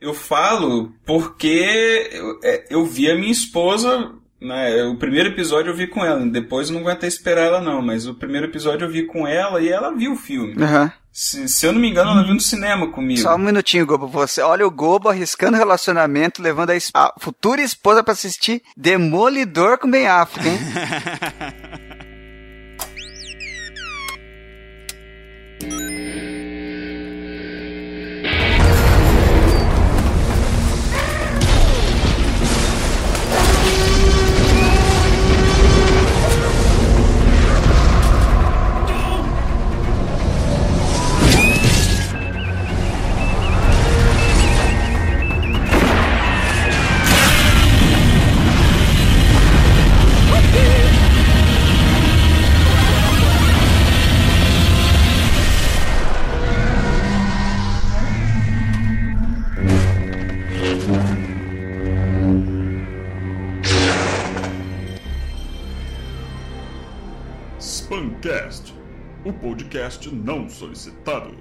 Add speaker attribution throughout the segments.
Speaker 1: Eu falo porque eu, é, eu vi a minha esposa. Né, o primeiro episódio eu vi com ela, depois eu não aguentei esperar ela não, mas o primeiro episódio eu vi com ela e ela viu o filme.
Speaker 2: Aham.
Speaker 1: Se, se eu não me engano, ela viu no cinema comigo.
Speaker 2: Só um minutinho, Gobo. Você olha o Gobo arriscando relacionamento, levando a, a futura esposa pra assistir Demolidor com Ben Affleck, hein?
Speaker 3: o podcast não solicitado.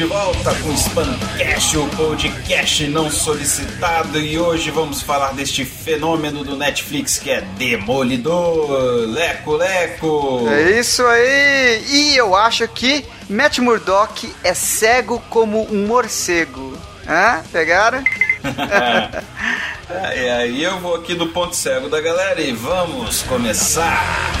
Speaker 1: De volta com o Spamcast, o podcast não solicitado, e hoje vamos falar deste fenômeno do Netflix que é Demolidor, Leco Leco!
Speaker 2: É isso aí! E eu acho que Matt Murdock é cego como um morcego. Hã? Pegaram?
Speaker 1: Ah, E aí eu vou aqui do ponto cego da galera e vamos começar!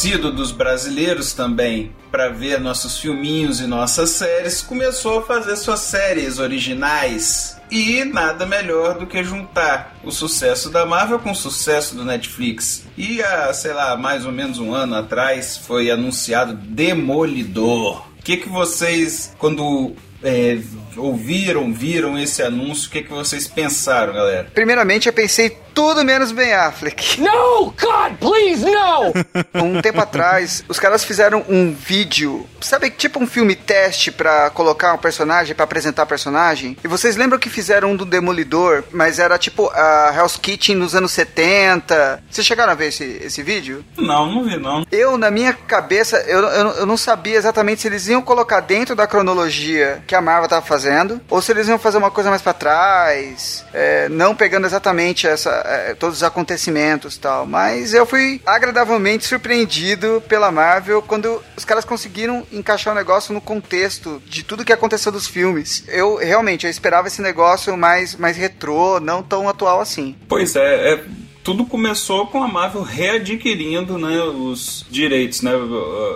Speaker 1: Conhecido dos brasileiros também, para ver nossos filminhos e nossas séries, começou a fazer suas séries originais. E nada melhor do que juntar o sucesso da Marvel com o sucesso do Netflix. E há, sei lá, mais ou menos um ano atrás foi anunciado Demolidor. O que, que vocês, quando é, ouviram, viram esse anúncio, o que, que vocês pensaram, galera?
Speaker 2: Primeiramente, eu pensei tudo menos Ben Affleck.
Speaker 4: No, God, please, no!
Speaker 2: um tempo atrás, os caras fizeram um vídeo, sabe, tipo um filme teste para colocar um personagem, para apresentar personagem. E vocês lembram que fizeram um do Demolidor, mas era tipo a Hell's Kitchen nos anos 70. Vocês chegaram a ver esse, esse vídeo?
Speaker 1: Não, não vi não.
Speaker 2: Eu, na minha cabeça, eu, eu, eu não sabia exatamente se eles iam colocar dentro da cronologia que a Marvel tava fazendo, ou se eles iam fazer uma coisa mais para trás, é, não pegando exatamente essa, é, todos os acontecimentos e tal. Mas eu fui agradavelmente surpreendido pela Marvel quando os caras conseguiram encaixar o negócio no contexto de tudo que aconteceu dos filmes. Eu realmente eu esperava esse negócio mais, mais retrô, não tão atual assim.
Speaker 1: Pois é, é tudo começou com a Marvel readquirindo né, os direitos, né?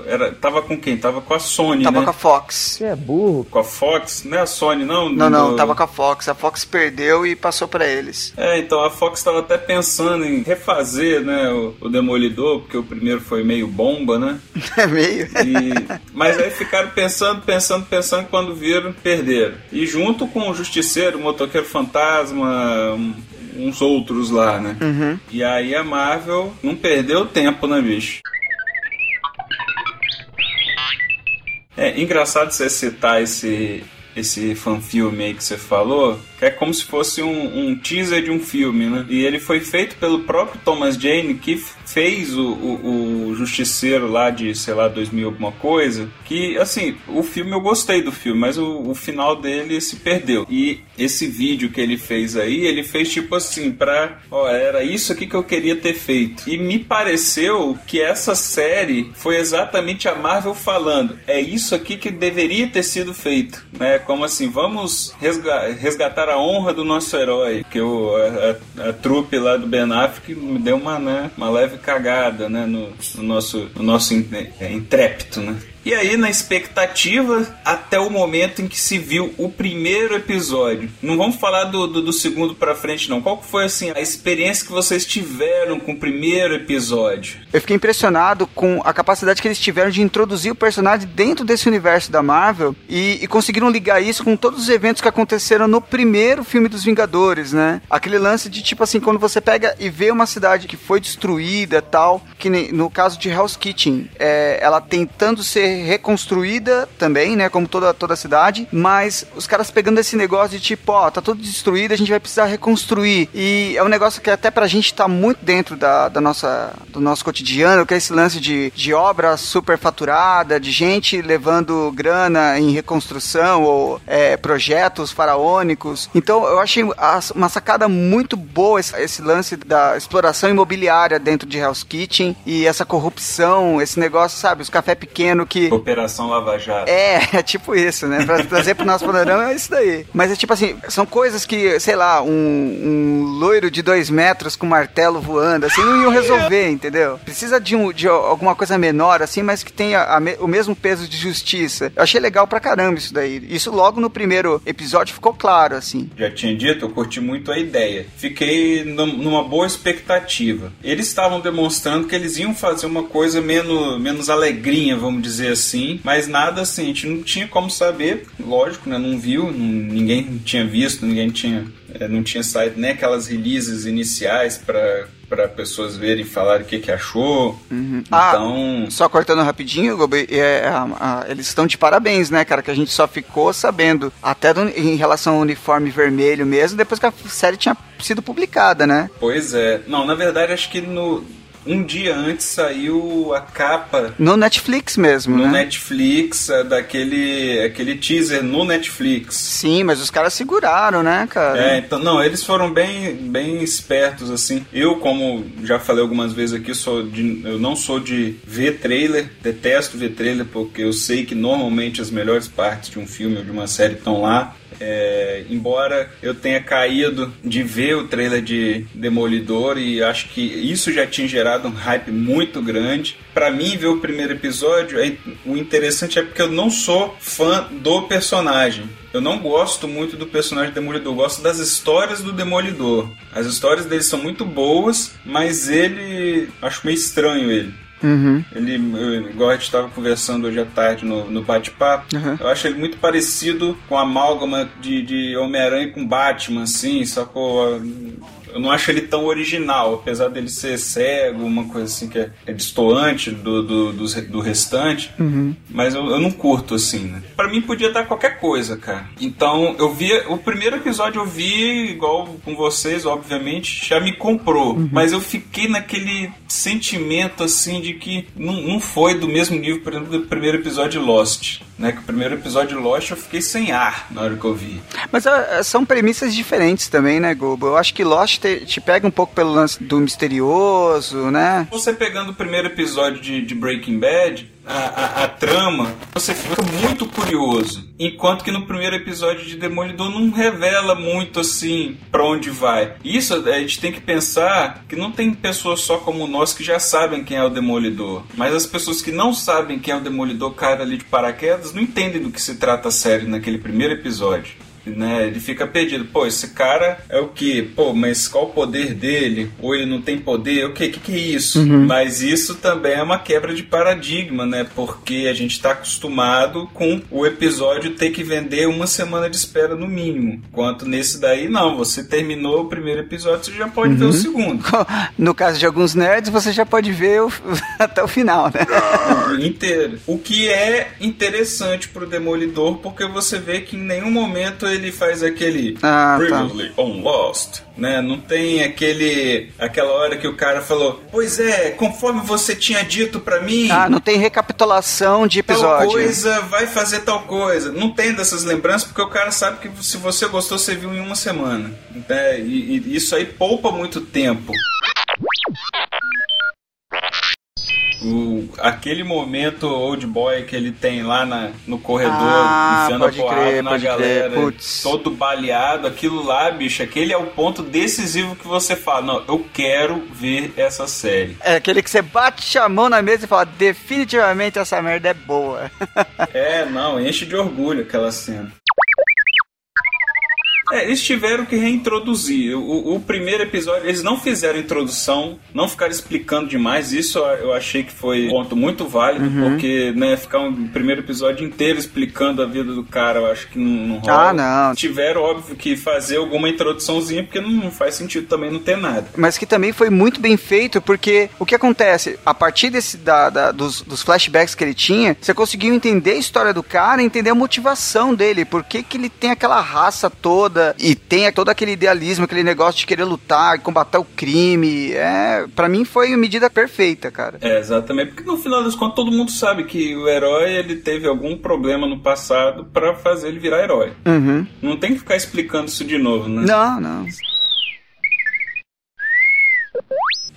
Speaker 1: Era, tava com quem? Tava com a Sony,
Speaker 2: tava
Speaker 1: né?
Speaker 2: com a Fox.
Speaker 4: Você é burro.
Speaker 1: Com a Fox, né? A Sony não?
Speaker 2: Não, não, tava com a Fox. A Fox perdeu e passou para eles.
Speaker 1: É, então a Fox tava até pensando em refazer, né, o, o Demolidor, porque o primeiro foi meio bomba, né?
Speaker 2: É meio.
Speaker 1: E, mas aí ficaram pensando, pensando, pensando, quando viram, perderam. E junto com o Justiceiro, o Motoqueiro Fantasma, uns outros lá, né?
Speaker 2: Uhum.
Speaker 1: E aí a Marvel não perdeu tempo, né, bicho? É engraçado você citar esse, esse fanfilme aí que você falou, que é como se fosse um, um, teaser de um filme, né? E ele foi feito pelo próprio Thomas Jane, que fez o, o, o, Justiceiro lá de, sei lá, 2000 alguma coisa, que, assim, o filme eu gostei do filme, mas o, o final dele se perdeu. E esse vídeo que ele fez aí, ele fez tipo assim, pra, ó, era isso aqui que eu queria ter feito. E me pareceu que essa série foi exatamente a Marvel falando, é isso aqui que deveria ter sido feito, né? Como assim, vamos resgatar a honra do nosso herói, que o, a, a, a trupe lá do Ben Affleck me deu uma, né, uma leve cagada, né, no, no nosso, no nosso intrépito, né. E aí, na expectativa, até o momento em que se viu o primeiro episódio. Não vamos falar do, do, do segundo pra frente, não. Qual foi, assim, a experiência que vocês tiveram com o primeiro episódio?
Speaker 2: Eu fiquei impressionado com a capacidade que eles tiveram de introduzir o personagem dentro desse universo da Marvel e, e conseguiram ligar isso com todos os eventos que aconteceram no primeiro filme dos Vingadores, né? Aquele lance de, tipo assim, quando você pega e vê uma cidade que foi destruída tal, que no caso de Hell's Kitchen, é, ela tentando ser reconstruída também, né? Como toda, toda a cidade. Mas os caras pegando esse negócio de tipo, ó, tá tudo destruído, a gente vai precisar reconstruir. E é um negócio que até pra gente tá muito dentro da, da nossa, do nosso cotidiano, que é esse lance de, de obra superfaturada, de gente levando grana em reconstrução ou é, projetos faraônicos. Então eu achei uma sacada muito boa esse, esse lance da exploração imobiliária dentro de Hell's Kitchen e essa corrupção, esse negócio, sabe, os café pequeno que
Speaker 1: Operação Lava Jato.
Speaker 2: É, é tipo isso, né? Pra trazer pro nosso panorama é isso daí. Mas é tipo assim, são coisas que, sei lá, um, um loiro de dois metros com martelo voando, assim, não iam resolver, entendeu? Precisa de, um, de alguma coisa menor, assim, mas que tenha a, o mesmo peso de justiça. Eu achei legal pra caramba isso daí. Isso logo no primeiro episódio ficou claro, assim.
Speaker 1: Já tinha dito, eu curti muito a ideia. Fiquei numa boa expectativa. Eles estavam demonstrando que eles iam fazer uma coisa menos, menos alegrinha, vamos dizer assim, mas nada assim, a gente não tinha como saber, lógico, né? Não viu, não, ninguém tinha visto, ninguém tinha, é, não tinha saído nem aquelas releases iniciais para para pessoas verem e falarem o que, que achou.
Speaker 2: Uhum.
Speaker 1: Então.
Speaker 2: Ah, só cortando rapidinho, Gobi, é, eles estão de parabéns, né, cara? Que a gente só ficou sabendo, até do, em relação ao uniforme vermelho mesmo, depois que a série tinha sido publicada, né?
Speaker 1: Pois é. Não, na verdade, acho que no um dia antes saiu a capa.
Speaker 2: No Netflix mesmo,
Speaker 1: no
Speaker 2: né?
Speaker 1: Netflix, é, daquele aquele teaser no Netflix.
Speaker 2: Sim, mas os caras seguraram, né, cara?
Speaker 1: É, então, não, eles foram bem, bem espertos, assim. Eu, como já falei algumas vezes aqui, sou de, eu não sou de ver trailer, detesto ver trailer, porque eu sei que normalmente as melhores partes de um filme ou de uma série estão lá. É, embora eu tenha caído de ver o trailer de Demolidor e acho que isso já tinha gerado um hype muito grande. Para mim, ver o primeiro episódio, é, o interessante é porque eu não sou fã do personagem. Eu não gosto muito do personagem Demolidor, eu gosto das histórias do Demolidor. As histórias dele são muito boas, mas ele. Acho meio estranho ele.
Speaker 2: Uhum.
Speaker 1: Ele, eu, igual a gente estava conversando hoje à tarde no, no bate-papo,
Speaker 2: Uhum.
Speaker 1: eu acho ele muito parecido com a amálgama de, de Homem-Aranha com Batman, assim, só que eu, não acho ele tão original, apesar dele ser cego, uma coisa assim que é, é destoante do, do, dos- do restante, mas eu, eu não curto, assim, né? Pra mim podia dar qualquer coisa, cara. Então, eu vi, o primeiro episódio eu vi, igual com vocês, obviamente, já me comprou, mas eu fiquei naquele sentimento, assim, de que não, não foi do mesmo nível, por exemplo, do primeiro episódio de Lost, né? Que o primeiro episódio de Lost eu fiquei sem ar na hora que eu vi.
Speaker 2: Mas ah, são premissas diferentes também, né, Gobo? Eu acho que Lost te, te pega um pouco pelo lance do misterioso, né?
Speaker 1: Você pegando o primeiro episódio de, de Breaking Bad, a, a- a trama, você fica muito curioso. Enquanto que no primeiro episódio de Demolidor não revela muito assim pra onde vai. Isso a gente tem que pensar que não tem pessoas só como nós que já sabem quem é o Demolidor. Mas as pessoas que não sabem quem é o Demolidor caem ali de paraquedas não entendem do que se trata a série naquele primeiro episódio né? Ele fica perdido. Pô, esse cara é o que? Pô, mas qual o poder dele? Ou ele não tem poder? O que? Que que é isso? Mas isso também é uma quebra de paradigma, né? Porque a gente tá acostumado com o episódio ter que vender uma semana de espera no mínimo. Enquanto nesse daí, não. Você terminou o primeiro episódio, você já pode ver o segundo.
Speaker 2: No caso de alguns nerds, você já pode ver o- até o final, né?
Speaker 1: inteiro. O que é interessante pro Demolidor, porque você vê que em nenhum momento ele faz aquele
Speaker 2: Ah, tá.
Speaker 1: Previously on Lost, né? Não tem aquele aquela hora que o cara falou: "Pois é, conforme você tinha dito pra mim,
Speaker 2: Ah, não tem recapitulação de
Speaker 1: tal
Speaker 2: episódio.
Speaker 1: coisa vai fazer tal coisa". Não tem dessas lembranças porque o cara sabe que se você gostou, você viu em uma semana. né? E, e isso aí poupa muito tempo. O, aquele momento old boy que ele tem lá na, no corredor,
Speaker 2: Ah,
Speaker 1: enfiando a porrada
Speaker 2: crer,
Speaker 1: na galera, todo baleado, aquilo lá, bicho, aquele é o ponto decisivo que você fala, não, eu quero ver essa série.
Speaker 2: É aquele que você bate a mão na mesa e fala, definitivamente essa merda é boa.
Speaker 1: É, não, enche de orgulho aquela cena. É, eles tiveram que reintroduzir. O, o primeiro episódio, eles não fizeram introdução, não ficaram explicando demais. Isso eu achei que foi um ponto muito válido, porque, né, ficar um primeiro episódio inteiro explicando a vida do cara, eu acho que não, não rola.
Speaker 2: Ah, não.
Speaker 1: Tiveram, óbvio, que fazer alguma introduçãozinha, porque não faz sentido também não ter nada.
Speaker 2: Mas que também foi muito bem feito, porque o que acontece? A partir desse, da, da- dos, dos flashbacks que ele tinha, você conseguiu entender a história do cara, entender a motivação dele, por que, que ele tem aquela raça toda e tem todo aquele idealismo, aquele negócio de querer lutar, combater o crime. É, para mim foi a medida perfeita, cara.
Speaker 1: É, exatamente, porque no final das contas todo mundo sabe que o herói ele teve algum problema no passado pra fazer ele virar herói.
Speaker 2: Uhum.
Speaker 1: Não tem que ficar explicando isso de novo, né?
Speaker 2: Não, não.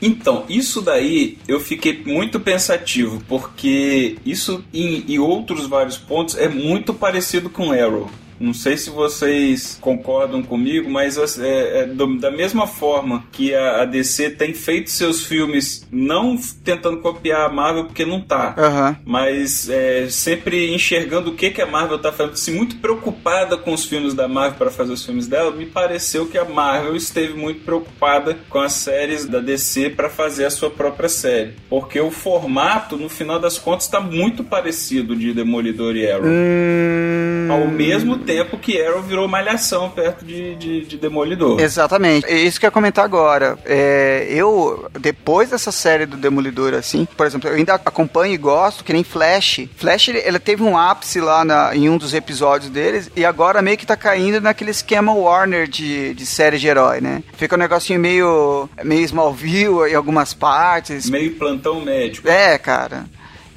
Speaker 1: Então, isso daí eu fiquei muito pensativo, porque isso em, em outros vários pontos é muito parecido com Arrow. Não sei se vocês concordam comigo, mas é, é do- da mesma forma que a, a DC tem feito seus filmes não tentando copiar a Marvel porque não tá,
Speaker 2: Aham.
Speaker 1: mas é, sempre enxergando o que, que a Marvel tá fazendo, se muito preocupada com os filmes da Marvel para fazer os filmes dela, me pareceu que a Marvel esteve muito preocupada com as séries da DC para fazer a sua própria série, porque o formato, no final das contas, está muito parecido de Demolidor e Arrow.
Speaker 2: Hum...
Speaker 1: Ao mesmo tempo que Arrow virou malhação perto de, de, de Demolidor.
Speaker 2: Exatamente. É isso que eu ia comentar agora. É, eu, depois dessa série do Demolidor, assim, por exemplo, eu ainda acompanho e gosto, que nem Flash. Flash, ele, ele teve um ápice lá na- em um dos episódios deles, e agora meio que tá caindo naquele esquema Warner de, de série de herói, né? Fica um negocinho meio, meio Smallville em algumas partes.
Speaker 1: Meio plantão médico.
Speaker 2: É, cara.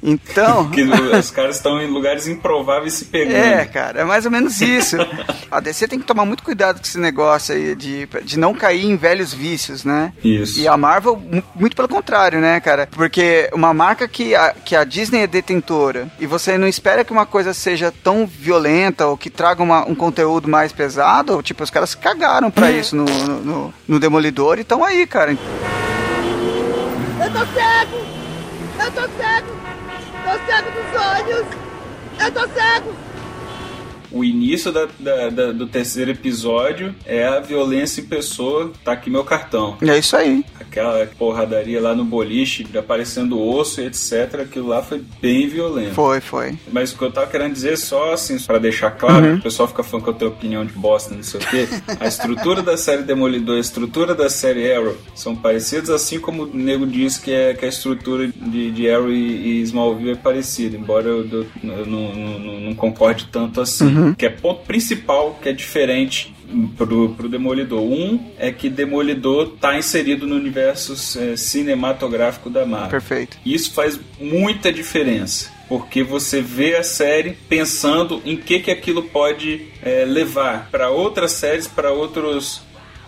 Speaker 2: Então...
Speaker 1: Que os caras estão em lugares improváveis se pegando.
Speaker 2: É, cara, é mais ou menos isso. A DC tem que tomar muito cuidado com esse negócio aí de, de não cair em velhos vícios, né?
Speaker 1: Isso.
Speaker 2: E a Marvel, mu- muito pelo contrário, né, cara? Porque uma marca que a, que a Disney é detentora e você não espera que uma coisa seja tão violenta ou que traga uma- um conteúdo mais pesado, tipo, os caras cagaram pra isso no, no, no- no Demolidor e estão aí, cara.
Speaker 5: Eu tô cego! Eu tô cego! Tô cego dos olhos! Eu tô cego!
Speaker 1: O início da, da- da- do terceiro episódio é a violência em pessoa. Tá aqui meu cartão.
Speaker 2: É isso aí.
Speaker 1: Aquela porradaria lá no boliche, aparecendo osso e etc. Aquilo lá foi bem violento.
Speaker 2: Foi, foi.
Speaker 1: Mas o que eu tava querendo dizer só assim, pra deixar claro, o pessoal fica falando que eu tenho opinião de bosta, não sei o quê. A estrutura da série Demolidor e a estrutura da série Arrow são parecidas, assim como o nego diz que, é, que a estrutura de, de Arrow e, e Smallville é parecida, embora eu, eu- eu não, não- concorde tanto assim. Que é ponto principal que é diferente pro, pro Demolidor. Um é que Demolidor tá inserido no universo eh, cinematográfico da Marvel.
Speaker 2: Perfeito.
Speaker 1: Isso faz muita diferença. Porque você vê a série pensando em que, que aquilo pode eh, levar para outras séries, para outros,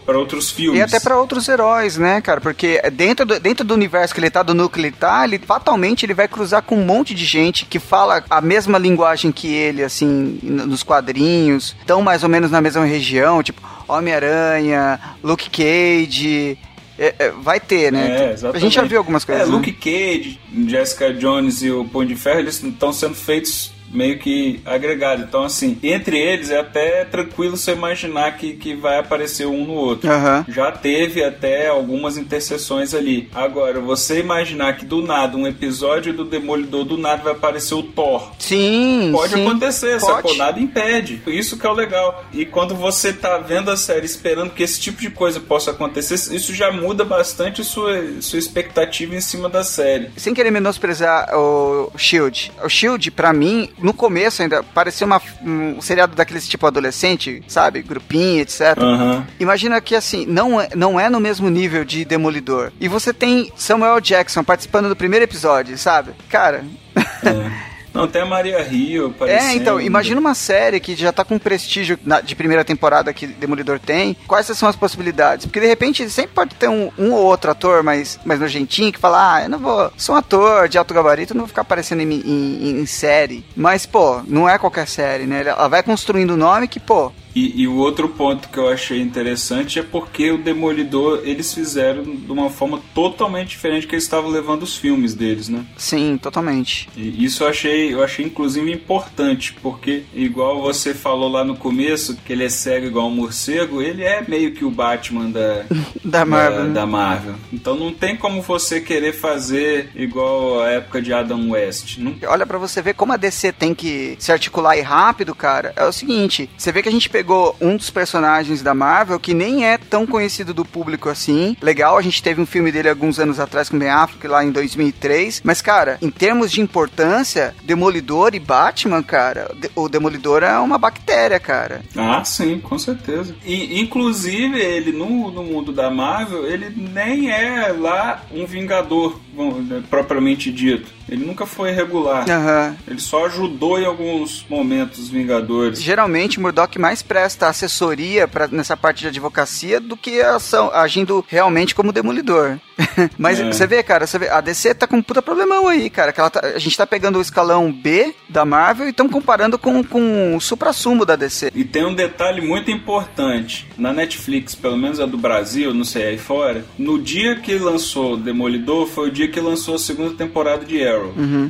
Speaker 1: para outros filmes.
Speaker 2: E até pra outros heróis, né, cara? Porque dentro do, dentro do universo que ele tá, do núcleo que ele tá, ele fatalmente ele vai cruzar com um monte de gente que fala a mesma linguagem que ele, assim, nos quadrinhos, estão mais ou menos na mesma região, tipo Homem-Aranha, Luke Cage. é, é, vai ter, né?
Speaker 1: É,
Speaker 2: a
Speaker 1: exatamente.
Speaker 2: gente já viu algumas coisas.
Speaker 1: É,
Speaker 2: né?
Speaker 1: Luke Cage, Jessica Jones e o Punho de Ferro, eles estão sendo feitos meio que agregados. Então, assim, entre eles é até tranquilo você imaginar que, que vai aparecer um no outro.
Speaker 2: Aham.
Speaker 1: Já teve até algumas interseções ali. Agora, você imaginar que do nada, um episódio do Demolidor, do nada vai aparecer o Thor.
Speaker 2: Sim,
Speaker 1: Pode
Speaker 2: sim.
Speaker 1: acontecer,
Speaker 2: Pode.
Speaker 1: sacou? Nada impede. Isso que é o legal. E quando você tá vendo a série esperando que esse tipo de coisa possa acontecer, isso já muda bastante sua, sua expectativa em cima da série.
Speaker 2: Sem querer menosprezar o Shield. O Shield, pra mim, no começo ainda parecia uma, um seriado daqueles tipo adolescente, sabe? Grupinho, etc.
Speaker 1: Aham.
Speaker 2: Imagina que assim, não é, não é no mesmo nível de Demolidor. E você tem Samuel Jackson participando do primeiro episódio, sabe? Cara.
Speaker 1: É. Não, tem a Maria Rio aparecendo.
Speaker 2: É, então, imagina uma série que já tá com prestígio de primeira temporada que Demolidor tem. Quais são as possibilidades? Porque de repente sempre pode ter um, um ou outro ator mais, mais nojentinho que fala: Ah, eu não vou. Sou um ator de alto gabarito, não vou ficar aparecendo em, em- em série. Mas, pô, não é qualquer série, né? Ela vai construindo o nome que, pô.
Speaker 1: E, e o outro ponto que eu achei interessante é porque o Demolidor eles fizeram de uma forma totalmente diferente que eles estavam levando os filmes deles, né?
Speaker 2: Sim, totalmente.
Speaker 1: E isso eu achei, eu achei inclusive importante, porque igual você falou lá no começo, que ele é cego igual um morcego, ele é meio que o Batman da,
Speaker 2: Da Marvel.
Speaker 1: da,
Speaker 2: né?
Speaker 1: da Marvel. Então não tem como você querer fazer igual a época de Adam West. Não
Speaker 2: Olha pra você ver como a DC tem que se articular e rápido, cara. É o seguinte, você vê que a gente pegou um dos personagens da Marvel que nem é tão conhecido do público assim. Legal, a gente teve um filme dele alguns anos atrás com Ben Affleck lá em 2003, mas cara, em termos de importância, Demolidor e Batman, cara, o Demolidor é uma bactéria, cara.
Speaker 1: Ah, sim, com certeza. E, inclusive, ele no, no mundo da Marvel, ele nem é lá um Vingador, bom, propriamente dito. Ele nunca foi regular.
Speaker 2: Aham.
Speaker 1: Ele só ajudou em alguns momentos os Vingadores.
Speaker 2: Geralmente, Murdoch mais presta assessoria pra, nessa parte de advocacia do que ação, agindo realmente como demolidor. Mas
Speaker 1: É.
Speaker 2: você vê, cara, você vê, a DC tá com um puta problemão aí, cara. Que ela tá- a gente tá pegando o escalão B da Marvel e estamos comparando com, com o supra-sumo da DC.
Speaker 1: E tem um detalhe muito importante. Na Netflix, pelo menos a do Brasil, não sei aí fora, no dia que lançou Demolidor, foi o dia que lançou a segunda temporada de Arrow.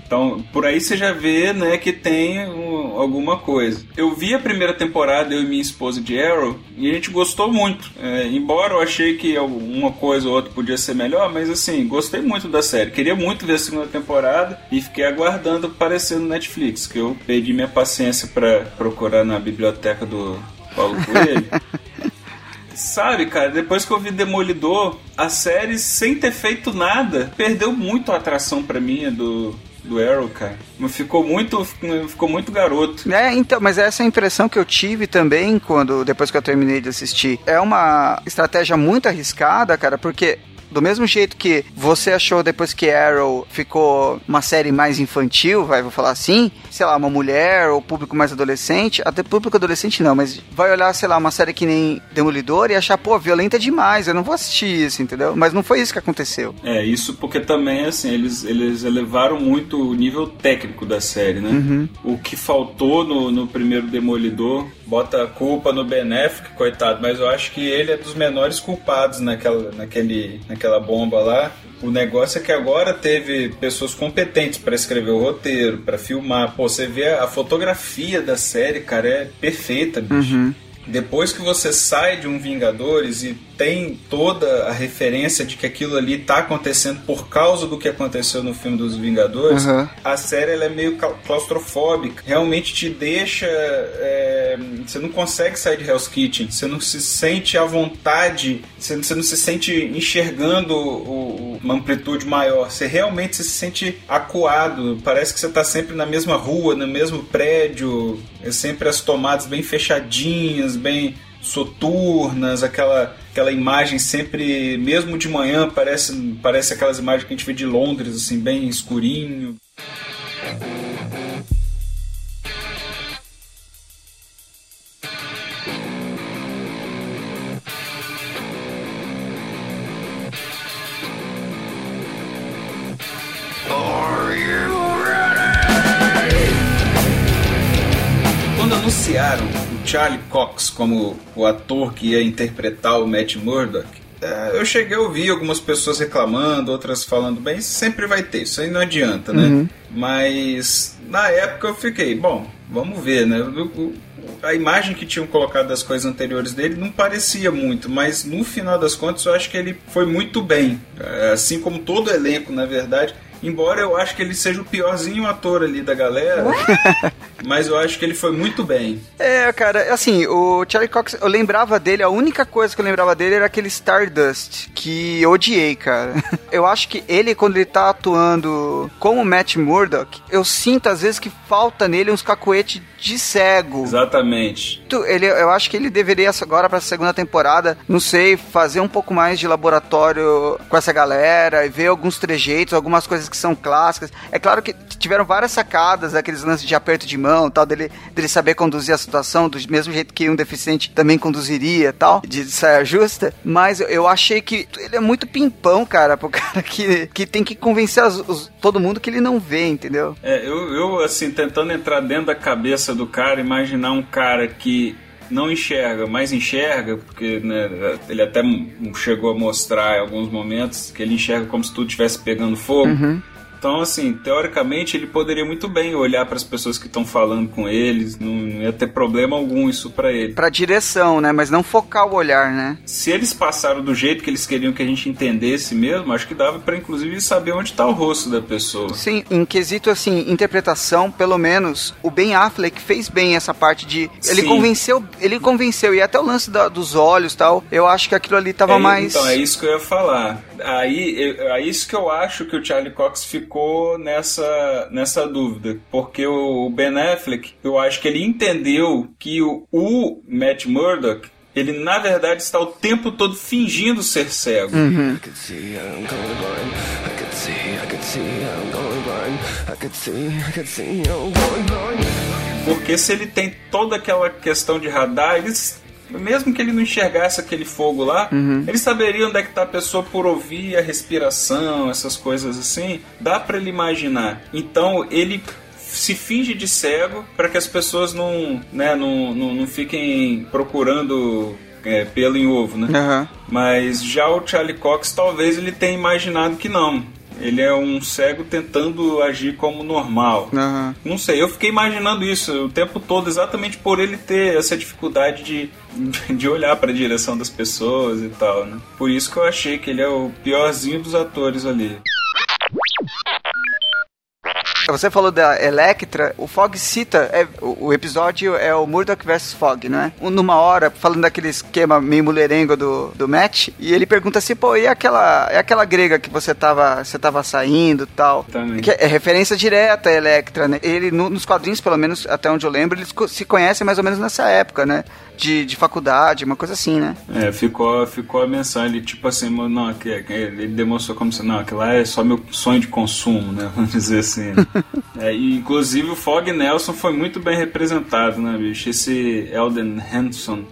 Speaker 1: Então, por aí você já vê, né, que tem um, alguma coisa. Eu vi a primeira temporada, eu e minha esposa de Arrow, e a gente gostou muito. É, embora eu achei que uma coisa ou outra podia ser melhor, mas assim, gostei muito da série. Queria muito ver a segunda temporada e fiquei aguardando aparecer no Netflix, que eu perdi minha paciência pra procurar na biblioteca do Paulo Coelho. Sabe, cara, depois que eu vi Demolidor, a série, sem ter feito nada, perdeu muito a atração pra mim do, do Arrow, cara. Ficou muito, ficou muito garoto.
Speaker 2: É, então, mas essa é a impressão que eu tive também quando depois que eu terminei de assistir. É uma estratégia muito arriscada, cara, porque do mesmo jeito que você achou depois que Arrow ficou uma série mais infantil, vai, vou falar assim, sei lá, uma mulher ou público mais adolescente, até público adolescente não, mas vai olhar, sei lá, uma série que nem Demolidor e achar, pô, violenta demais, eu não vou assistir isso, entendeu? Mas não foi isso que aconteceu.
Speaker 1: É, isso porque também, assim, eles, eles elevaram muito o nível técnico da série, né? O que faltou no, no primeiro Demolidor, bota a culpa no Ben Affleck, coitado, mas eu acho que ele é dos menores culpados naquela, naquele, naquela bomba lá. O negócio é que agora teve pessoas competentes para escrever o roteiro, para filmar. Pô, você vê a fotografia da série, cara, é perfeita, bicho.
Speaker 2: Uhum.
Speaker 1: Depois que você sai de um Vingadores e tem toda a referência de que aquilo ali tá acontecendo por causa do que aconteceu no filme dos Vingadores,
Speaker 2: Uhum.
Speaker 1: a série ela é meio clau- claustrofóbica. Realmente te deixa. é, você não consegue sair de Hell's Kitchen. Você não se sente à vontade. Você, você não se sente enxergando o- o- uma amplitude maior. Você realmente se sente acuado. Parece que você tá sempre na mesma rua, no mesmo prédio. É sempre as tomadas bem fechadinhas, bem soturnas, aquela, aquela imagem sempre, mesmo de manhã, parece, parece aquelas imagens que a gente vê de Londres, assim, bem escurinho. Charlie Cox como o ator que ia interpretar o Matt Murdock, eh, eu cheguei a ouvir algumas pessoas reclamando, outras falando bem, sempre vai ter, isso aí não adianta, né? Mas na época eu fiquei, bom, vamos ver, né? A imagem que tinham colocado das coisas anteriores dele não parecia muito, mas no final das contas eu acho que ele foi muito bem. Eh, Assim como todo o elenco, na verdade. Embora eu acho que ele seja o piorzinho ator ali da galera, mas eu acho que ele foi muito bem.
Speaker 2: É, cara, assim, o Charlie Cox, eu lembrava dele, a única coisa que eu lembrava dele era aquele Stardust, que eu odiei, cara. Eu acho que ele, quando ele tá atuando como Matt Murdock, eu sinto às vezes que falta nele uns cacuete de cego.
Speaker 1: Exatamente.
Speaker 2: Ele, eu acho que ele deveria agora para a segunda temporada, não sei, fazer um pouco mais de laboratório com essa galera e ver alguns trejeitos, algumas coisas que são clássicas. É claro que tiveram várias sacadas, aqueles lances de aperto de mão, tal dele, dele saber conduzir a situação do mesmo jeito que um deficiente também conduziria, tal, de saia justa. Mas eu- achei que ele é muito pimpão, cara, pro cara que, que tem que convencer as- os- todo mundo que ele não vê, entendeu?
Speaker 1: É, eu, eu, assim, tentando entrar dentro da cabeça do cara, imaginar um cara que não enxerga, mas enxerga, porque né, ele até chegou a mostrar em alguns momentos que ele enxerga como se tudo estivesse pegando fogo. Então, assim, teoricamente ele poderia muito bem olhar para as pessoas que estão falando com eles, não, ia ter problema algum isso para ele.
Speaker 2: Pra direção, né? Mas não focar o olhar, né?
Speaker 1: Se eles passaram do jeito que eles queriam que a gente entendesse mesmo, acho que dava para inclusive saber onde está o rosto da pessoa.
Speaker 2: Sim, em quesito assim, interpretação, pelo menos, o Ben Affleck fez bem essa parte de. Ele
Speaker 1: Sim.
Speaker 2: convenceu, ele convenceu, e até o lance da- dos olhos tal, eu acho que aquilo ali tava
Speaker 1: É,
Speaker 2: mais.
Speaker 1: Então, é isso que eu ia falar. Aí, é, é isso que eu acho que o Charlie Cox ficou nessa, nessa dúvida. Porque o Ben Affleck, eu acho que ele entendeu que o, o Matt Murdock, ele na verdade está o tempo todo fingindo ser cego.
Speaker 2: Uhum.
Speaker 1: Porque se ele tem toda aquela questão de radar, eles, mesmo que ele não enxergasse aquele fogo lá, ele saberia onde é que tá a pessoa por ouvir a respiração, essas coisas assim. Dá pra ele imaginar. Então ele se finge de cego para que as pessoas não, né, não, não, não fiquem procurando é, pelo em ovo, né?
Speaker 2: Aham.
Speaker 1: Mas já o Charlie Cox, talvez ele tenha imaginado que não. Ele é um cego tentando agir como normal.
Speaker 2: Aham.
Speaker 1: Não sei, eu fiquei imaginando isso o tempo todo, exatamente por ele ter essa dificuldade de, de olhar para a direção das pessoas e tal, né? Por isso que eu achei que ele é o piorzinho dos atores ali.
Speaker 2: Você falou da Electra, o Fog cita, é, o, o episódio é o Murdoch vs Fog, não é? Um, Numa hora, falando daquele esquema meio mulherengo do, do Matt, e ele pergunta assim, pô, e aquela, é aquela grega que você tava, você tava saindo e tal?
Speaker 1: Também.
Speaker 2: Que é referência direta a Electra, né? Ele, no- nos quadrinhos, pelo menos, até onde eu lembro, eles se conhecem mais ou menos nessa época, né? De, de faculdade, uma coisa assim, né?
Speaker 1: É, ficou, ficou a menção ali, tipo assim, não, que, que ele demonstrou como se, não, aquilo lá é só meu sonho de consumo, né? Vamos dizer assim. né? É, e, inclusive o Fog Nelson foi muito bem representado, né, bicho? Esse Elden Henson,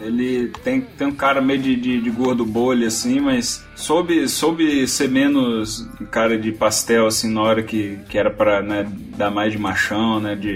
Speaker 1: ele tem, tem um cara meio de, de, de gordo bolha, assim, mas soube, soube ser menos cara de pastel, assim, na hora que, que era pra né, dar mais de machão, né? De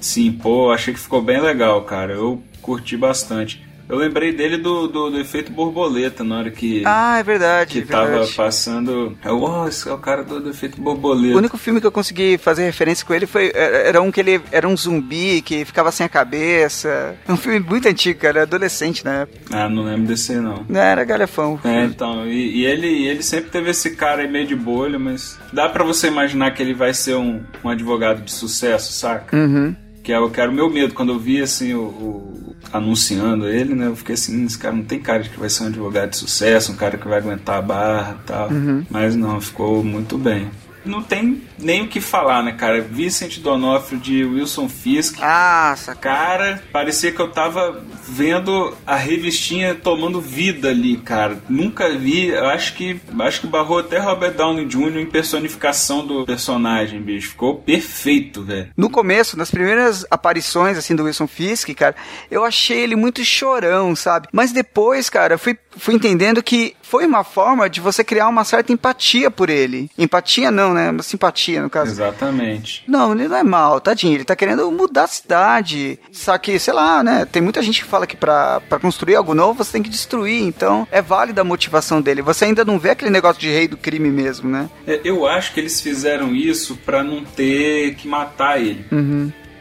Speaker 1: se impor. Achei que ficou bem legal, cara. Eu curti bastante. Eu lembrei dele do, do, do efeito borboleta na hora que.
Speaker 2: Ah, é verdade.
Speaker 1: que
Speaker 2: é
Speaker 1: tava
Speaker 2: verdade.
Speaker 1: passando. Eu, oh, esse é o cara do, do efeito
Speaker 2: O
Speaker 1: borboleta.
Speaker 2: único filme que eu consegui fazer referência com ele foi. Era um que ele era um zumbi que ficava sem a cabeça. É um filme muito antigo, cara. Adolescente na época.
Speaker 1: Ah, não lembro desse não.
Speaker 2: Não, era galhafão.
Speaker 1: É, então, e, e ele, ele sempre teve esse cara aí meio de bolha, mas dá pra você imaginar que ele vai ser um, um advogado de sucesso, saca?
Speaker 2: Uhum.
Speaker 1: Que é, o- que era o meu medo quando eu vi assim o, o- anunciando ele, né? Eu fiquei assim, esse cara não tem cara de que vai ser um advogado de sucesso, um cara que vai aguentar a barra e tal. Mas não, ficou muito bem. Não tem nem o que falar, né, cara? Vincent Donofrio de Wilson Fisk.
Speaker 2: Ah, saca.
Speaker 1: Cara, parecia que eu tava vendo a revistinha tomando vida ali, cara. Nunca vi, eu acho que acho que barrou até Robert Downey Jr. em personificação do personagem, bicho. Ficou perfeito, velho.
Speaker 2: No começo, nas primeiras aparições, assim, do Wilson Fisk, cara, eu achei ele muito chorão, sabe? Mas depois, cara, eu fui, fui entendendo que foi uma forma de você criar uma certa empatia por ele. Empatia não, né? Uma simpatia, no caso.
Speaker 1: Exatamente.
Speaker 2: Não, ele não é mal, tadinho. Ele tá querendo mudar a cidade. Só que, sei lá, né? Tem muita gente que fala que pra, pra construir algo novo você tem que destruir. Então, é válida a motivação dele. Você ainda não vê aquele negócio de rei do crime mesmo, né?
Speaker 1: É, Eu acho que eles fizeram isso pra não ter que matar ele.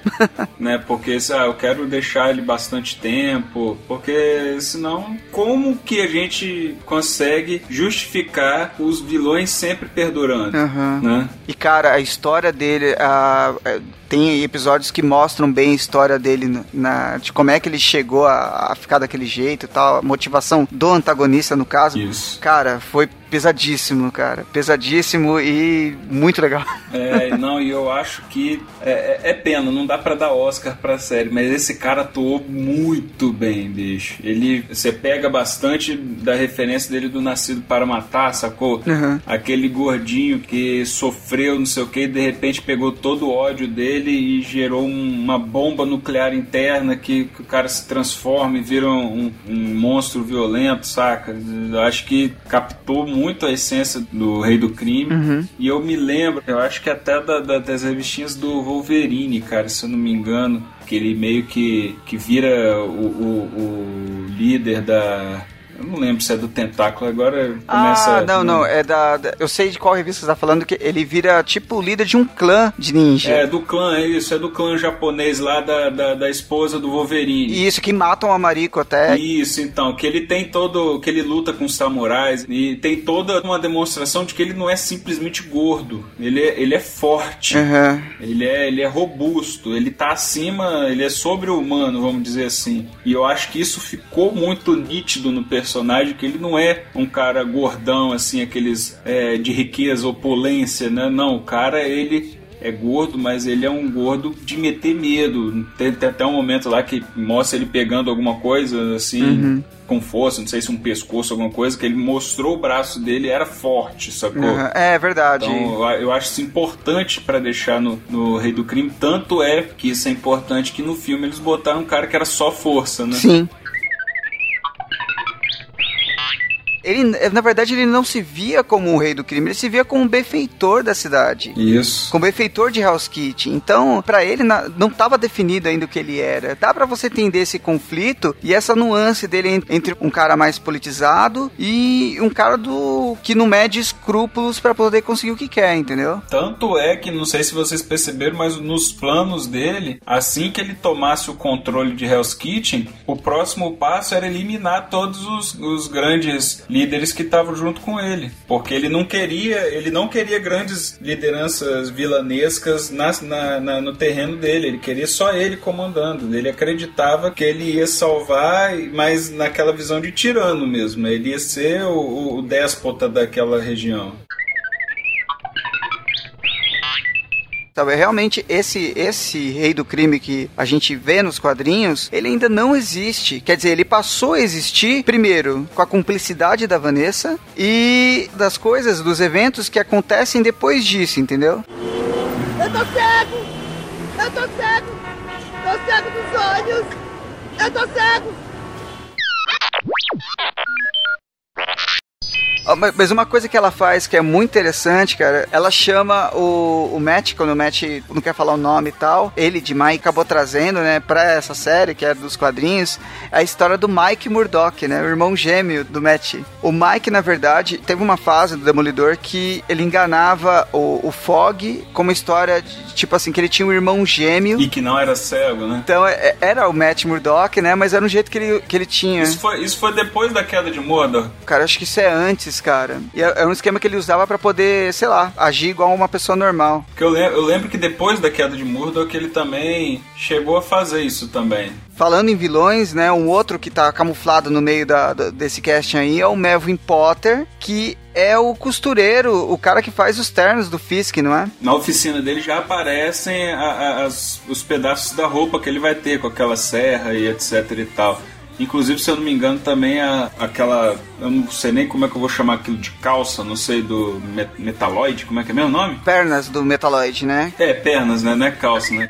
Speaker 1: né? Porque se, ah, eu quero deixar ele bastante tempo, porque senão como que a gente consegue justificar os vilões sempre perdurando,
Speaker 2: Aham.
Speaker 1: né?
Speaker 2: E, cara, a história dele. é, tem episódios que mostram bem a história dele na- na, de como é que ele chegou a, a ficar daquele jeito e tal. A motivação do antagonista, no caso.
Speaker 1: Isso.
Speaker 2: Cara, foi pesadíssimo, cara. Pesadíssimo e muito legal.
Speaker 1: É, não, e eu acho que é, é- é pena, não dá pra dar Oscar pra série, mas esse cara atuou muito bem, bicho. Ele, você pega bastante da referência dele do Nascido para Matar, sacou?
Speaker 2: Uhum.
Speaker 1: Aquele gordinho que sofreu, não sei o que, e de repente pegou todo o ódio dele e gerou um- uma bomba nuclear interna que, que o cara se transforma e vira um, um monstro violento, saca? Eu acho que captou muito a essência do Rei do Crime. E eu me lembro, eu acho que até da- da- das revistinhas do Wolverine, cara, se eu não me engano, que ele meio que, que vira o, o- o líder da. Eu não lembro se é do Tentáculo, agora começa.
Speaker 2: Ah, não, não. É da, da- Eu sei de qual revista você tá falando, que ele vira tipo o líder de um clã de ninja.
Speaker 1: É do clã, é isso, é do clã japonês lá da, da, da esposa do Wolverine.
Speaker 2: E isso que matam a Mariko até.
Speaker 1: Isso, então, que ele tem todo. que ele luta com os samurais e tem toda uma demonstração de que ele não é simplesmente gordo. Ele é, ele é forte.
Speaker 2: Aham.
Speaker 1: Ele é, ele é robusto, ele tá acima, ele é sobre-humano, vamos dizer assim. E eu acho que isso ficou muito nítido no personagem, que ele não é um cara gordão, assim, aqueles é, de riqueza, opulência, né? Não, o cara, ele é gordo, mas ele é um gordo de meter medo. Tem, tem até um momento lá que mostra ele pegando alguma coisa, assim, com força, não sei se um pescoço, alguma coisa, que ele mostrou o braço dele era forte, sacou?
Speaker 2: Aham. É verdade.
Speaker 1: Então, eu- acho isso importante pra deixar no, no Rei do Crime. Tanto é que isso é importante que no filme eles botaram um cara que era só força, né?
Speaker 2: Sim. Ele, na verdade, ele não se via como um rei do crime, ele se via como um benfeitor da cidade.
Speaker 1: Isso.
Speaker 2: Como benfeitor de Hell's Kitchen. Então, pra ele, na- não estava definido ainda o que ele era. Dá pra você entender esse conflito e essa nuance dele en- entre um cara mais politizado e um cara do que não mede escrúpulos pra poder conseguir o que quer, entendeu?
Speaker 1: Tanto é que, não sei se vocês perceberam, mas nos planos dele, assim que ele tomasse o controle de Hell's Kitchen, o próximo passo era eliminar todos os, os grandes líderes que estavam junto com ele. Porque ele não queria, ele não queria grandes lideranças vilanescas na, na- no terreno dele. Ele queria só ele comandando. Ele acreditava que ele ia salvar, mas naquela visão de tirano mesmo. Ele ia ser o- o déspota daquela região.
Speaker 2: Sabe, realmente esse esse rei do crime que a gente vê nos quadrinhos, ele ainda não existe. Quer dizer, ele passou a existir primeiro com a cumplicidade da Vanessa e das coisas, dos eventos que acontecem depois disso, entendeu?
Speaker 5: Eu tô cego! Eu tô cego! Tô cego dos olhos! Eu tô cego!
Speaker 2: Mas uma coisa que ela faz que é muito interessante, cara, ela chama o, o Matt, quando o Matt não quer falar o nome e tal, ele de Mike acabou trazendo, né, pra essa série, que é dos quadrinhos, a história do Mike Murdock, né, o irmão gêmeo do Matt. O Mike, na verdade, teve uma fase do Demolidor que ele enganava o, o Fog com uma história de, tipo assim, que ele tinha um irmão gêmeo.
Speaker 1: E que não era cego, né?
Speaker 2: Então é- era o Matt Murdock, né? Mas era um jeito que ele, que ele tinha.
Speaker 1: Isso foi, isso foi depois da queda de Mordor.
Speaker 2: Cara, acho que isso é antes, cara. E é, é um esquema que ele usava pra poder, sei lá, agir igual uma pessoa normal.
Speaker 1: Porque eu, lem- eu lembro que depois da queda de que ele também chegou a fazer isso também.
Speaker 2: Falando em vilões, né? Um outro que tá camuflado no meio da, da- desse casting aí é o Melvin Potter, que é o costureiro, o cara que faz os ternos do Fisk, não é?
Speaker 1: Na oficina dele já aparecem a- a- as- os pedaços da roupa que ele vai ter com aquela serra e etc e tal. Inclusive, se eu não me engano, também a, aquela. Eu não sei nem como é que eu vou chamar aquilo de calça, não sei, do me- metaloide, como é que é mesmo o nome?
Speaker 2: Pernas do Metaloid, né?
Speaker 1: É, pernas, né? Não é calça, né?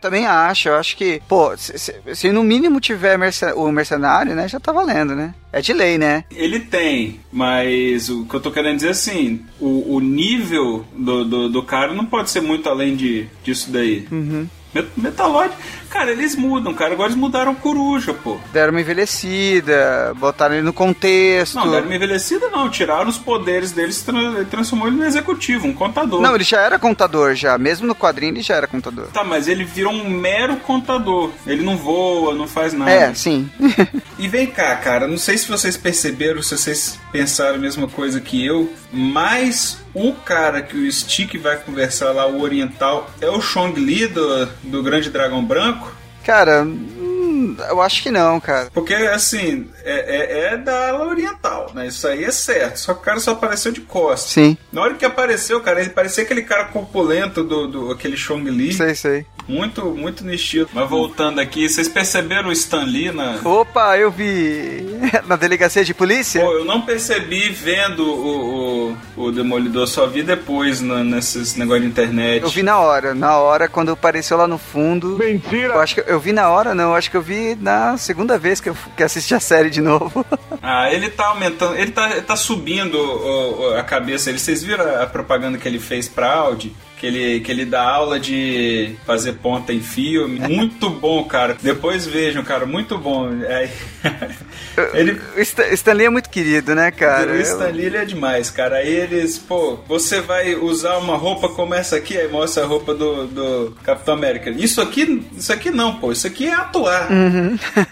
Speaker 2: Também acho, eu acho que, pô, se, se- se no mínimo tiver merce- o mercenário, né? Já tá valendo, né? É de lei, né?
Speaker 1: Ele tem, mas o que eu tô querendo dizer assim, o, o nível do, do, do cara não pode ser muito além de, disso daí. Met- Metaloid, cara, eles mudam, cara. Agora eles mudaram coruja, pô.
Speaker 2: Deram uma envelhecida, botaram ele no contexto.
Speaker 1: Não, deram uma envelhecida, não. Tiraram os poderes deles e tra- transformou ele no executivo, um contador.
Speaker 2: Não, ele já era contador já. Mesmo no quadrinho ele já era contador.
Speaker 1: Tá, mas ele virou um mero contador. Ele não voa, não faz nada.
Speaker 2: É, sim.
Speaker 1: E vem cá, cara, não sei se vocês perceberam, se vocês pensaram a mesma coisa que eu, mas o cara que o Stick vai conversar lá, o oriental, é o Chong Li do, do Grande Dragão Branco?
Speaker 2: cara, hum, eu acho que não, cara.
Speaker 1: Porque, assim, é, é- é da ala oriental, né? Isso aí é certo. Só que o cara só apareceu de costas.
Speaker 2: Sim,
Speaker 1: Na hora que apareceu, cara, ele parecia aquele cara corpulento do, do aquele Chong Li.
Speaker 2: sei, sei.
Speaker 1: Muito, muito no estilo. Mas voltando aqui, vocês perceberam o Stan Lee na,
Speaker 2: Opa, eu vi na delegacia de polícia.
Speaker 1: Pô, eu não percebi vendo o, o, o Demolidor, só vi depois na, nesses negócio de internet.
Speaker 2: Eu vi na hora, na hora quando apareceu lá no fundo. Mentira! Eu acho que eu vi na hora, não, eu acho que eu vi na segunda vez que eu que assisti a série de novo.
Speaker 1: Ah, ele tá aumentando, ele tá, ele tá subindo o- o- a cabeça. Ele, vocês viram a, a propaganda que ele fez pra Audi? Que ele, que ele dá aula de fazer ponta em filme. Muito bom, cara. Depois vejam, cara, muito bom. É, ele,
Speaker 2: O Stan- Stanley é muito querido, né, cara?
Speaker 1: o Stan Lee, ele é demais, cara. Aí eles, pô, você vai usar uma roupa como essa aqui, aí mostra a roupa do, do Capitão América. Isso aqui, isso aqui não, pô, isso aqui é atuar.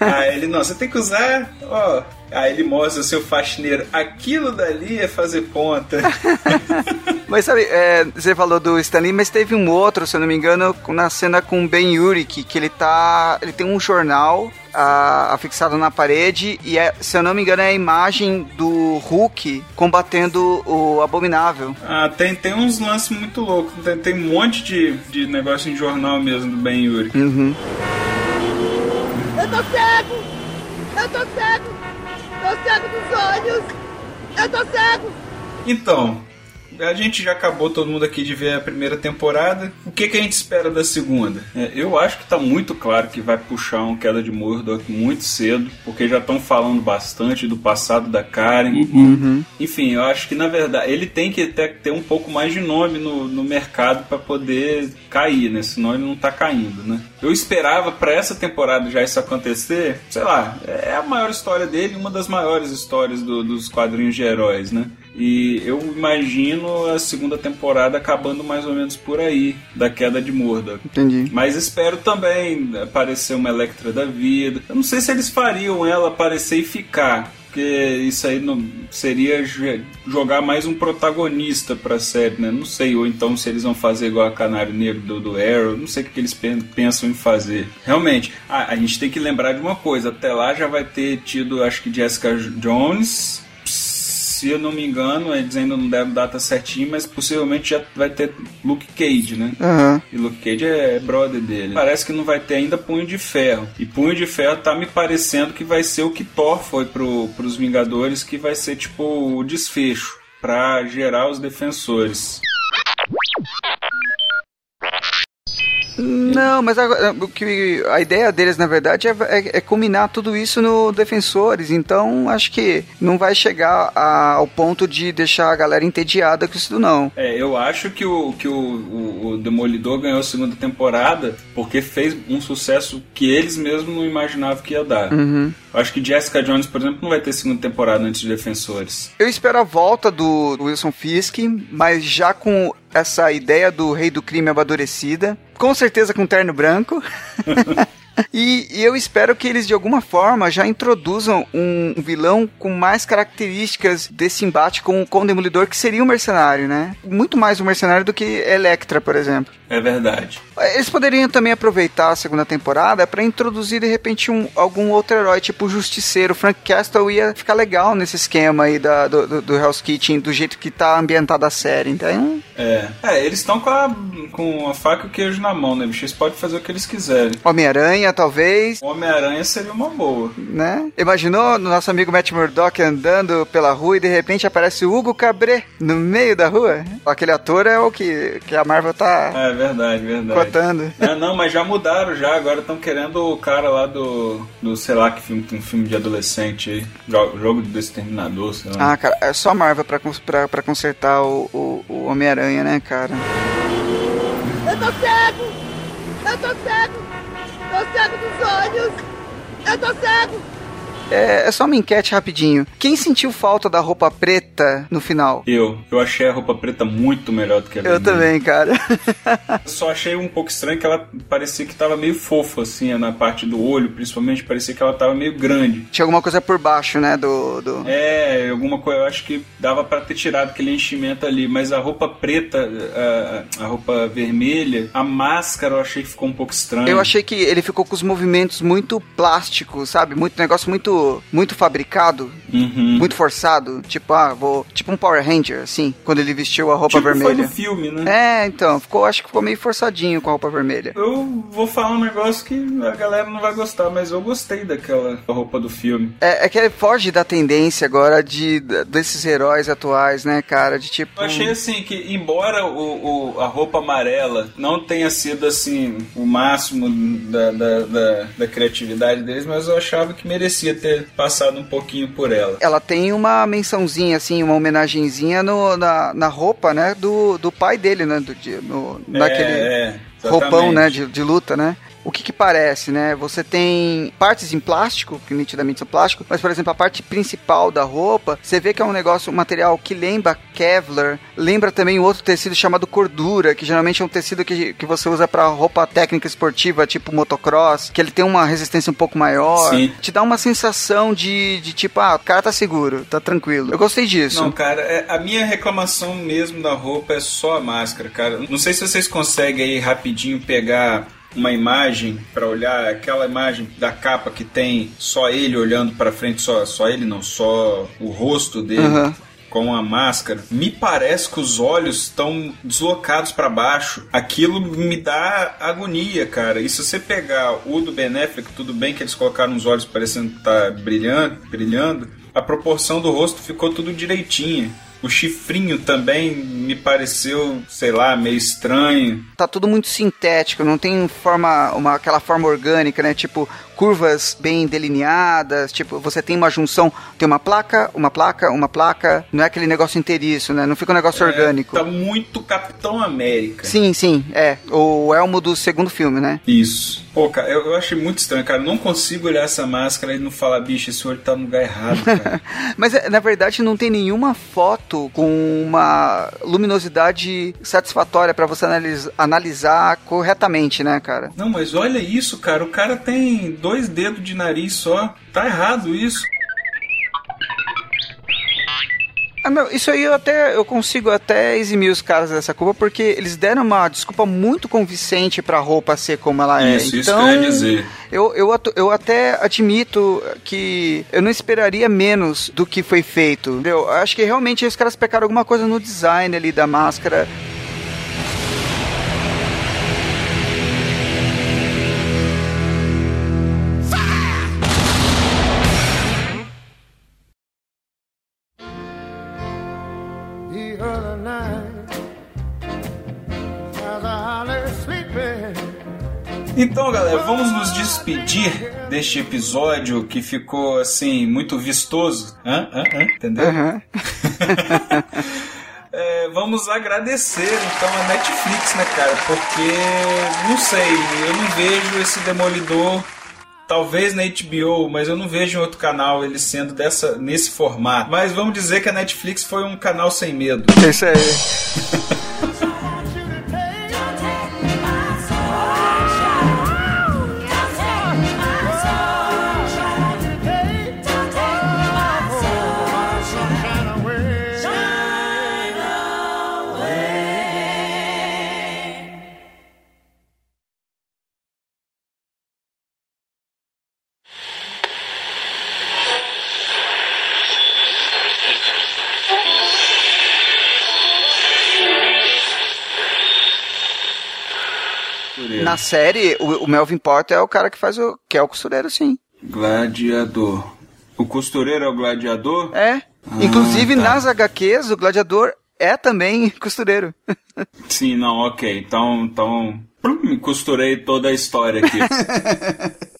Speaker 1: Aí ele, não, você tem que usar, ó. Aí ele mostra o seu faxineiro. Aquilo dali é fazer ponta.
Speaker 2: Mas sabe, é, você falou do Stanley, mas teve um outro, se eu não me engano, na cena com o Ben Urich, que ele tá. Ele tem um jornal afixado na parede, e é, se eu não me engano, é a imagem do Hulk combatendo o Abominável.
Speaker 1: ah, tem, tem uns lances muito loucos. Tem, tem um monte de, de negócio em jornal mesmo do Ben Yuri.
Speaker 2: Uhum.
Speaker 5: Eu tô cego! Eu tô cego! Tô cego dos olhos! Eu tô cego!
Speaker 1: Então, a gente já acabou todo mundo aqui de ver a primeira temporada. O que, que a gente espera da segunda? É, eu acho que tá muito claro que vai puxar um queda de Murdoch muito cedo, porque já estão falando bastante do passado da Karen. Enfim, eu acho que na verdade ele tem que ter, ter um pouco mais de nome no, no mercado para poder cair, né? Senão ele não tá caindo, né? Eu esperava para essa temporada já isso acontecer, sei lá, é a maior história dele, uma das maiores histórias do- dos quadrinhos de heróis, né? E eu imagino a segunda temporada acabando mais ou menos por aí, da queda de Murdoch.
Speaker 2: Entendi.
Speaker 1: Mas espero também aparecer uma Electra da vida. Eu não sei se eles fariam ela aparecer e ficar. Porque isso aí não seria jo- jogar mais um protagonista pra série, né? Não sei, ou então se eles vão fazer igual a Canário Negro do, do Arrow, não sei o que, eles pen- pensam em fazer. Realmente, a, a gente tem que lembrar de uma coisa: até lá já vai ter tido, acho que Jessica Jones, se eu não me engano, eles ainda não deram data certinha, mas possivelmente já vai ter Luke Cage, né?
Speaker 2: Aham.
Speaker 1: E Luke Cage é brother dele. Parece que não vai ter ainda Punho de Ferro. E Punho de Ferro tá me parecendo que vai ser o que Thor foi pro, pros Vingadores, que vai ser tipo o desfecho pra gerar os defensores.
Speaker 2: Não, mas a, o que, a ideia deles, na verdade, é, é, é combinar tudo isso no Defensores. Então, acho que não vai chegar a- ao ponto de deixar a galera entediada com isso, não.
Speaker 1: É, eu acho que o, que o, o, o Demolidor ganhou a segunda temporada porque fez um sucesso que eles mesmos não imaginavam que ia dar.
Speaker 2: Uhum.
Speaker 1: Acho que Jessica Jones, por exemplo, não vai ter segunda temporada antes de Defensores.
Speaker 2: Eu espero a volta do Wilson Fisk, mas já com essa ideia do rei do crime amadurecida. Com certeza com terno branco. E, e eu espero que eles de alguma forma já introduzam um vilão com mais características desse embate com, com o Demolidor, que seria um mercenário, né? Muito mais um mercenário do que Electra, por exemplo.
Speaker 1: É verdade.
Speaker 2: Eles poderiam também aproveitar a segunda temporada para introduzir de repente um, algum outro herói, tipo o Justiceiro. Frank Castle ia ficar legal nesse esquema aí da, do, do, do Hell's Kitchen, do jeito que tá ambientada a série. Então,
Speaker 1: É, é eles estão com a, com a faca e o queijo na mão, né, bicho? Eles podem fazer o que eles quiserem.
Speaker 2: Homem-Aranha, talvez,
Speaker 1: Homem-Aranha seria uma boa.
Speaker 2: né? Imaginou nosso amigo Matt Murdock andando pela rua e de repente aparece o Hugo Cabret no meio da rua? Aquele ator é o que, que a Marvel tá
Speaker 1: É verdade, verdade.
Speaker 2: cotando.
Speaker 1: É, não, mas já mudaram já, agora estão querendo o cara lá do, do, sei lá, que filme, um filme de adolescente aí, jogo, jogo do Exterminador, sei lá.
Speaker 2: Ah, cara, é só a Marvel pra, pra, pra consertar o, o, o Homem-Aranha, né, cara?
Speaker 5: Eu tô cego! Eu tô cego! Cego dos olhos! Eu tô cego!
Speaker 2: É, é só uma enquete rapidinho. Quem sentiu falta da roupa preta no final?
Speaker 1: Eu, eu achei a roupa preta muito melhor do que a
Speaker 2: Eu
Speaker 1: vermelha.
Speaker 2: também, cara.
Speaker 1: Só achei um pouco estranho que ela parecia que tava meio fofa, assim, na parte do olho, principalmente, parecia que ela tava meio grande.
Speaker 2: Tinha alguma coisa por baixo, né, do... do...
Speaker 1: É, alguma coisa, eu acho que dava pra ter tirado aquele enchimento ali, mas a roupa preta, a, a roupa vermelha, a máscara eu achei que ficou um pouco estranho.
Speaker 2: Eu achei que ele ficou com os movimentos muito plásticos, sabe? Muito negócio muito muito fabricado,
Speaker 1: Uhum.
Speaker 2: muito forçado, tipo, ah, vou, tipo um Power Ranger assim, quando ele vestiu a roupa
Speaker 1: tipo foi
Speaker 2: vermelha.
Speaker 1: no filme, né?
Speaker 2: É, então, ficou, acho que ficou meio forçadinho com a roupa vermelha.
Speaker 1: Eu vou falar um negócio que a galera não vai gostar, mas eu gostei daquela roupa do filme.
Speaker 2: É, é que ele foge da tendência agora de desses heróis atuais, né, cara? De tipo.
Speaker 1: Eu achei assim que, embora o, o- a roupa amarela não tenha sido assim o máximo da, da, da, da criatividade deles, mas eu achava que merecia ter passado um pouquinho por ela.
Speaker 2: Ela tem uma mençãozinha, assim, uma homenagenzinha no, na, na roupa, né, do, do pai dele, né, do, de- no, naquele
Speaker 1: é,
Speaker 2: roupão, né, de, de luta, né. O que que parece, né? Você tem partes em plástico, que nitidamente são plástico, mas, por exemplo, a parte principal da roupa, você vê que é um negócio, um material que lembra Kevlar, lembra também um outro tecido chamado cordura, que geralmente é um tecido que, que você usa pra roupa técnica esportiva, tipo motocross, que ele tem uma resistência um pouco maior.
Speaker 1: Sim.
Speaker 2: Te dá uma sensação de, de tipo, ah, o cara tá seguro, tá tranquilo. Eu gostei disso.
Speaker 1: Não, cara, é- a minha reclamação mesmo da roupa é só a máscara, cara. Não sei se vocês conseguem aí rapidinho pegar uma imagem pra olhar aquela imagem da capa que tem só ele olhando pra frente, só só ele não, só o rosto dele.
Speaker 2: Aham.
Speaker 1: Com a máscara, me parece que os olhos estão deslocados pra baixo. Aquilo me dá agonia, cara. E se você pegar o do Ben Affleck, tudo bem que eles colocaram os olhos parecendo estar brilhando, brilhando, a proporção do rosto ficou tudo direitinho. O chifrinho também me pareceu, sei lá, meio estranho.
Speaker 2: tá tudo muito sintético, não tem forma, uma, aquela forma orgânica, né? Tipo, curvas bem delineadas, tipo, você tem uma junção, tem uma placa, uma placa, uma placa, não é aquele negócio inteiriço, né? Não fica um negócio orgânico.
Speaker 1: Tá muito Capitão América.
Speaker 2: Sim, sim, é. O elmo do segundo filme, né?
Speaker 1: Isso. Pô, cara, eu, eu achei muito estranho, cara. Eu não consigo olhar essa máscara e não falar, bicho, esse olho tá no lugar errado, cara.
Speaker 2: Mas é, na verdade não tem nenhuma foto com uma luminosidade satisfatória pra você analis- analisar corretamente, né, cara?
Speaker 1: Não, mas olha isso, cara. O cara tem dois dedos de nariz só. Tá errado isso.
Speaker 2: Ah, não, isso aí eu até eu consigo até eximir os caras dessa culpa porque eles deram uma desculpa muito convincente pra roupa ser como ela é.
Speaker 1: Isso, isso
Speaker 2: então,
Speaker 1: que eu ia dizer.
Speaker 2: Eu, eu, eu até admito que eu não esperaria menos do que foi feito. Eu Acho que realmente os caras pecaram alguma coisa no design ali da máscara.
Speaker 1: Então, galera, vamos nos despedir deste episódio que ficou assim muito vistoso. Hã? Hã? Hã? Entendeu?
Speaker 2: Aham.
Speaker 1: É, vamos agradecer então a Netflix, né, cara? Porque não sei, eu não vejo esse Demolidor. Talvez na HBO, mas eu não vejo em outro canal ele sendo dessa nesse formato. Mas vamos dizer que a Netflix foi um canal sem medo.
Speaker 2: É isso aí. na série, o, o, Melvin Porter é o cara que faz o. que é o costureiro, sim.
Speaker 1: Gladiador. O costureiro é o gladiador?
Speaker 2: É. Ah, Inclusive,
Speaker 1: tá.
Speaker 2: nas HQs, o gladiador é também costureiro.
Speaker 1: Sim, não, ok. Então, então. Plum, costurei toda a história aqui.